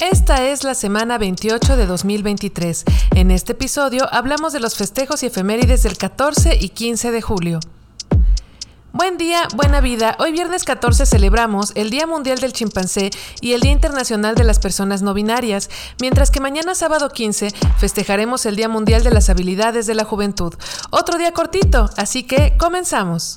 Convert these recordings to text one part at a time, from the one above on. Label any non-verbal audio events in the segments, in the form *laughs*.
Esta es la semana 28 de 2023. En este episodio hablamos de los festejos y efemérides del 14 y 15 de julio. Buen día, buena vida. Hoy viernes 14 celebramos el Día Mundial del Chimpancé y el Día Internacional de las Personas No Binarias, mientras que mañana sábado 15 festejaremos el Día Mundial de las Habilidades de la Juventud. Otro día cortito, así que comenzamos.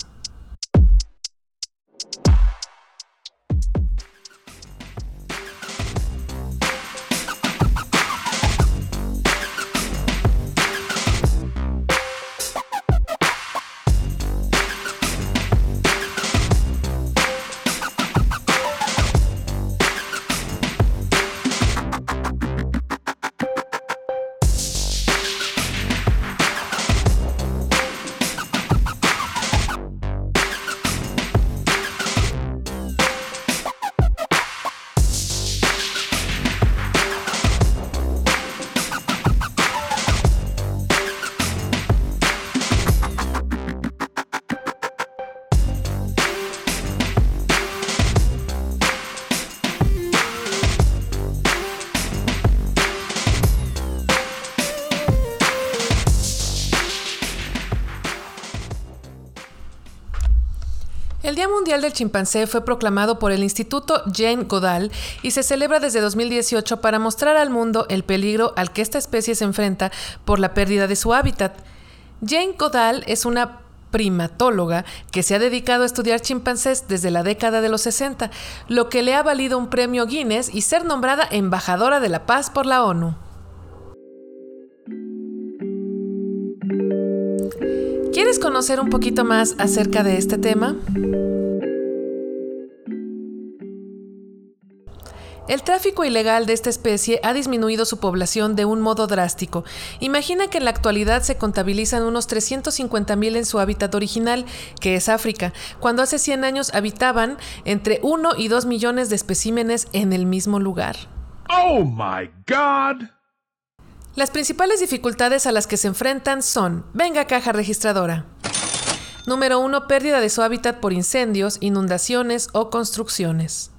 Mundial del Chimpancé fue proclamado por el Instituto Jane Goodall y se celebra desde 2018 para mostrar al mundo el peligro al que esta especie se enfrenta por la pérdida de su hábitat. Jane Goodall es una primatóloga que se ha dedicado a estudiar chimpancés desde la década de los 60, lo que le ha valido un premio Guinness y ser nombrada embajadora de la paz por la ONU. ¿Quieres conocer un poquito más acerca de este tema? El tráfico ilegal de esta especie ha disminuido su población de un modo drástico. Imagina que en la actualidad se contabilizan unos 350.000 en su hábitat original, que es África, cuando hace 100 años habitaban entre 1 y 2 millones de especímenes en el mismo lugar. Oh my God! Las principales dificultades a las que se enfrentan son, venga caja registradora. Número 1. Pérdida de su hábitat por incendios, inundaciones o construcciones.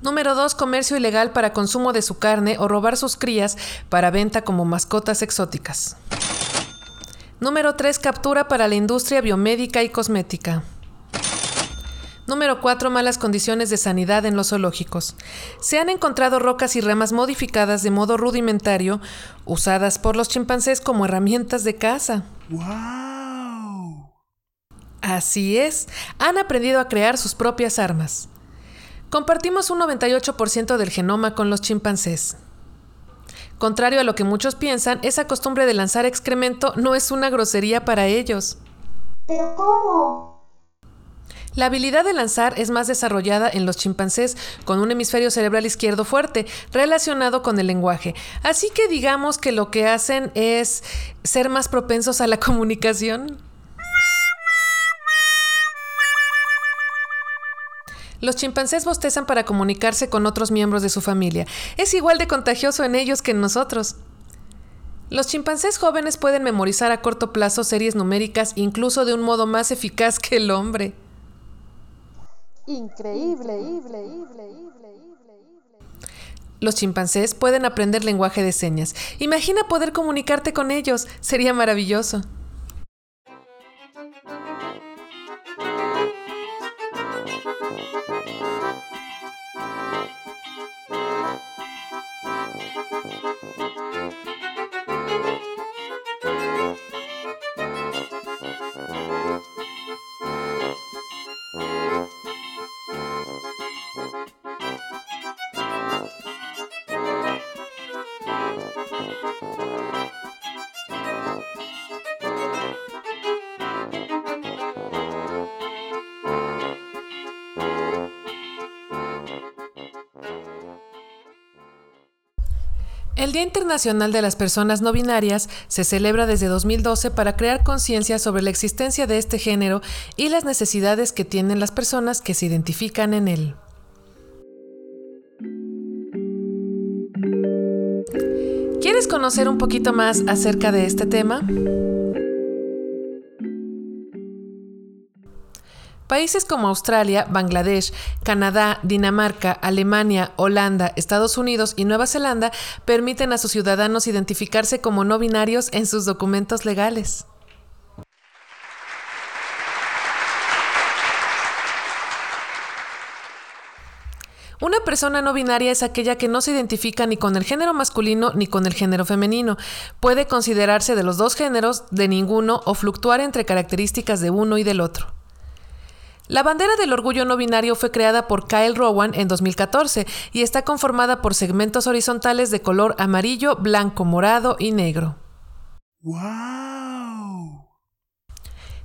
Número 2. Comercio ilegal para consumo de su carne o robar sus crías para venta como mascotas exóticas. Número 3. Captura para la industria biomédica y cosmética. Número 4. Malas condiciones de sanidad en los zoológicos. Se han encontrado rocas y ramas modificadas de modo rudimentario, usadas por los chimpancés como herramientas de caza. ¡Wow! Así es, han aprendido a crear sus propias armas. Compartimos un 98% del genoma con los chimpancés. Contrario a lo que muchos piensan, esa costumbre de lanzar excremento no es una grosería para ellos. ¿Pero cómo? La habilidad de lanzar es más desarrollada en los chimpancés con un hemisferio cerebral izquierdo fuerte relacionado con el lenguaje. Así que digamos que lo que hacen es ser más propensos a la *laughs* comunicación. Los chimpancés bostezan para comunicarse con otros miembros de su familia. Es igual de contagioso en ellos que en nosotros. Los chimpancés jóvenes pueden memorizar a corto plazo series numéricas incluso de un modo más eficaz que el hombre. Increíble. Los chimpancés pueden aprender lenguaje de señas. Imagina poder comunicarte con ellos. Sería maravilloso. El Día Internacional de las Personas No Binarias se celebra desde 2012 para crear conciencia sobre la existencia de este género y las necesidades que tienen las personas que se identifican en él. ¿Quieres conocer un poquito más acerca de este tema? Países como Australia, Bangladesh, Canadá, Dinamarca, Alemania, Holanda, Estados Unidos y Nueva Zelanda permiten a sus ciudadanos identificarse como no binarios en sus documentos legales. Una persona no binaria es aquella que no se identifica ni con el género masculino ni con el género femenino. Puede considerarse de los dos géneros, de ninguno o fluctuar entre características de uno y del otro. La bandera del orgullo no binario fue creada por Kyle Rowan en 2014 y está conformada por segmentos horizontales de color amarillo, blanco, morado y negro. Wow.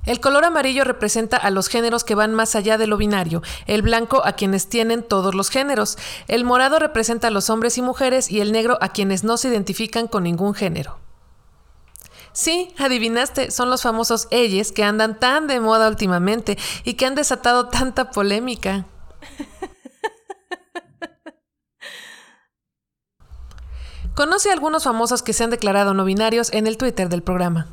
El color amarillo representa a los géneros que van más allá de lo binario, el blanco a quienes tienen todos los géneros, el morado representa a los hombres y mujeres y el negro a quienes no se identifican con ningún género. Sí, adivinaste, son los famosos elles que andan tan de moda últimamente y que han desatado tanta polémica. *laughs* Conoce a algunos famosos que se han declarado no binarios en el Twitter del programa.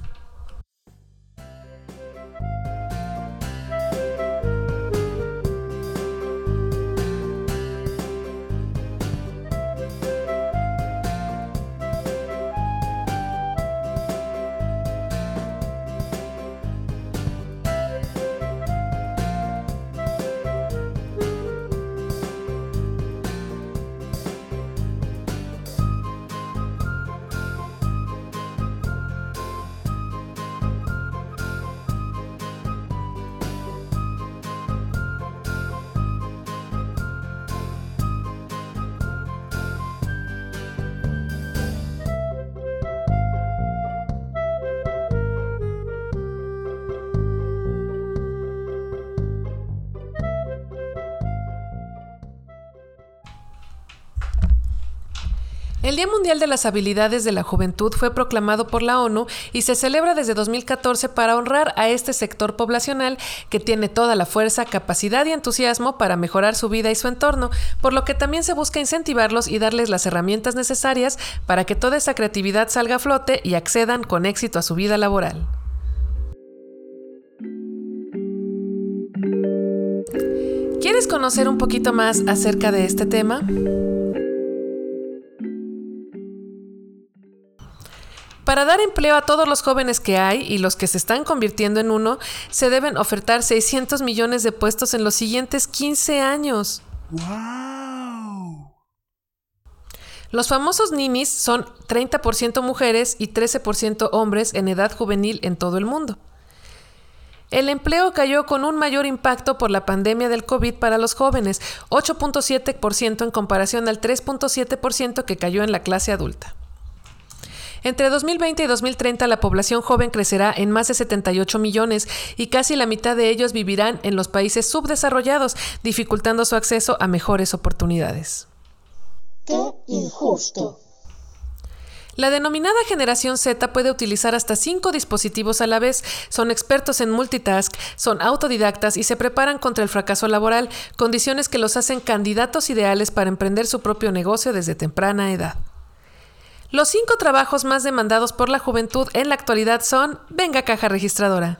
El Día Mundial de las Habilidades de la Juventud fue proclamado por la ONU y se celebra desde 2014 para honrar a este sector poblacional que tiene toda la fuerza, capacidad y entusiasmo para mejorar su vida y su entorno, por lo que también se busca incentivarlos y darles las herramientas necesarias para que toda esa creatividad salga a flote y accedan con éxito a su vida laboral. ¿Quieres conocer un poquito más acerca de este tema? Para dar empleo a todos los jóvenes que hay y los que se están convirtiendo en uno, se deben ofertar 600 millones de puestos en los siguientes 15 años. Wow. Los famosos ninis son 30% mujeres y 13% hombres en edad juvenil en todo el mundo. El empleo cayó con un mayor impacto por la pandemia del COVID para los jóvenes, 8.7% en comparación al 3.7% que cayó en la clase adulta. Entre 2020 y 2030 la población joven crecerá en más de 78 millones y casi la mitad de ellos vivirán en los países subdesarrollados, dificultando su acceso a mejores oportunidades. ¡Qué injusto! La denominada generación Z puede utilizar hasta cinco dispositivos a la vez, son expertos en multitask, son autodidactas y se preparan contra el fracaso laboral, condiciones que los hacen candidatos ideales para emprender su propio negocio desde temprana edad. Los cinco trabajos más demandados por la juventud en la actualidad son Venga Caja Registradora.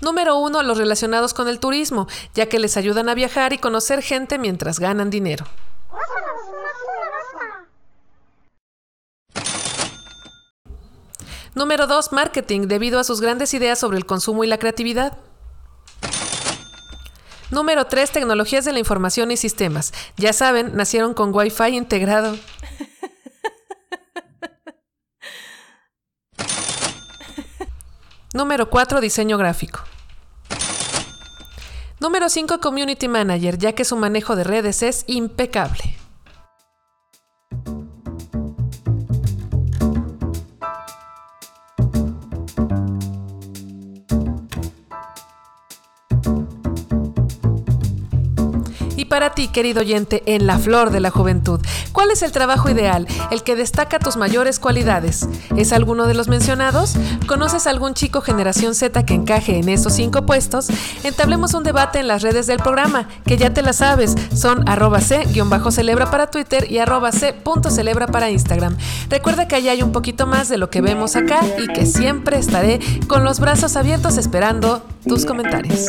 Número uno, los relacionados con el turismo, ya que les ayudan a viajar y conocer gente mientras ganan dinero. Número 2. Marketing, debido a sus grandes ideas sobre el consumo y la creatividad. Número 3. Tecnologías de la información y sistemas. Ya saben, nacieron con Wi-Fi integrado. Número 4. Diseño gráfico. Número 5. Community Manager, ya que su manejo de redes es impecable. Para ti, querido oyente, en la flor de la juventud, ¿cuál es el trabajo ideal, el que destaca tus mayores cualidades? ¿Es alguno de los mencionados? ¿Conoces algún chico generación Z que encaje en esos cinco puestos? Entablemos un debate en las redes del programa, que ya te la sabes, son arroba c-celebra para Twitter y arroba c.celebra para Instagram. Recuerda que allá hay un poquito más de lo que vemos acá y que siempre estaré con los brazos abiertos esperando tus comentarios.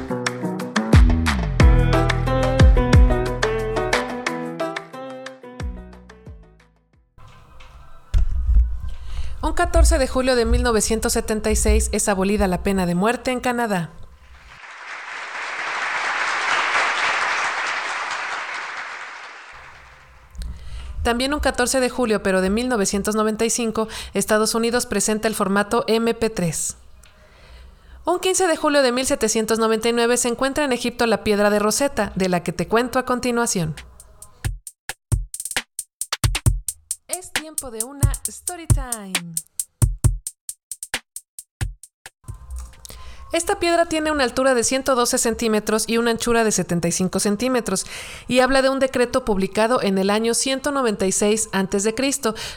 Un 14 de julio de 1976 es abolida la pena de muerte en Canadá. También un 14 de julio, pero de 1995, Estados Unidos presenta el formato MP3. Un 15 de julio de 1799 se encuentra en Egipto la piedra de Rosetta, de la que te cuento a continuación. Es tiempo de una story time. Esta piedra tiene una altura de 112 centímetros y una anchura de 75 centímetros y habla de un decreto publicado en el año 196 a.C.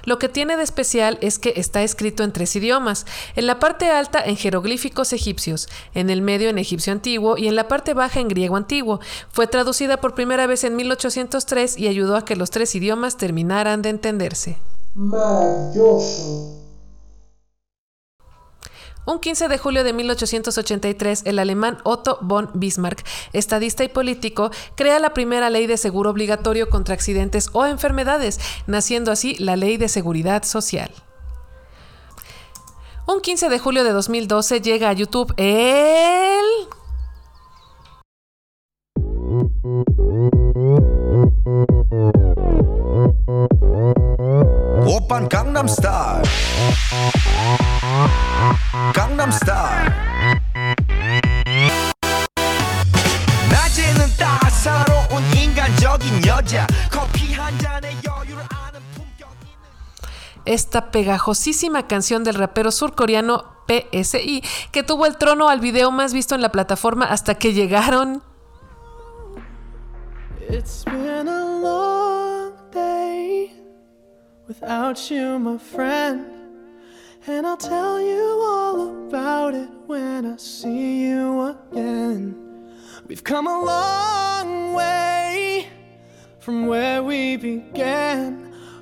Lo que tiene de especial es que está escrito en tres idiomas, en la parte alta en jeroglíficos egipcios, en el medio en egipcio antiguo y en la parte baja en griego antiguo. Fue traducida por primera vez en 1803 y ayudó a que los tres idiomas terminaran de entenderse. Maravilloso. Un 15 de julio de 1883, el alemán Otto von Bismarck, estadista y político, crea la primera ley de seguro obligatorio contra accidentes o enfermedades, naciendo así la Ley de Seguridad Social. Un 15 de julio de 2012 llega a YouTube el... Open Gangnam esta pegajosísima canción del rapero surcoreano PSI, que tuvo el trono al video más visto en la plataforma hasta que llegaron. We've come a long way from where we began.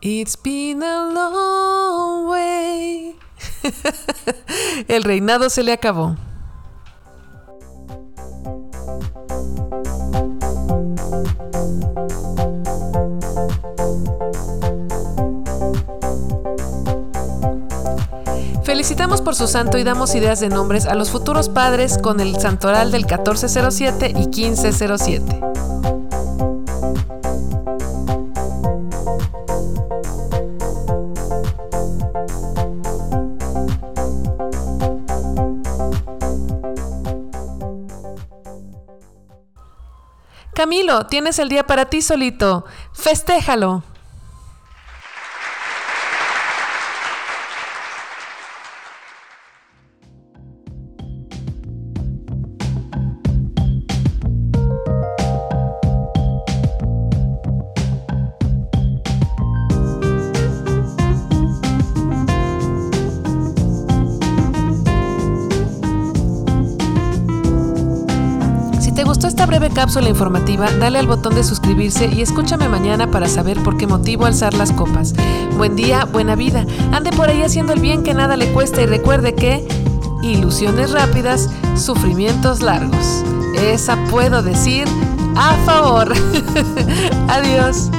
It's been a long way. *laughs* El reinado se le acabó. Felicitamos por su santo y damos ideas de nombres a los futuros padres con el santoral del 1407 y 1507. Camilo, tienes el día para ti solito. Festéjalo. Breve cápsula informativa, dale al botón de suscribirse y escúchame mañana para saber por qué motivo alzar las copas. Buen día, buena vida. Ande por ahí haciendo el bien que nada le cuesta y recuerde que ilusiones rápidas, sufrimientos largos. Esa puedo decir a favor. *laughs* Adiós.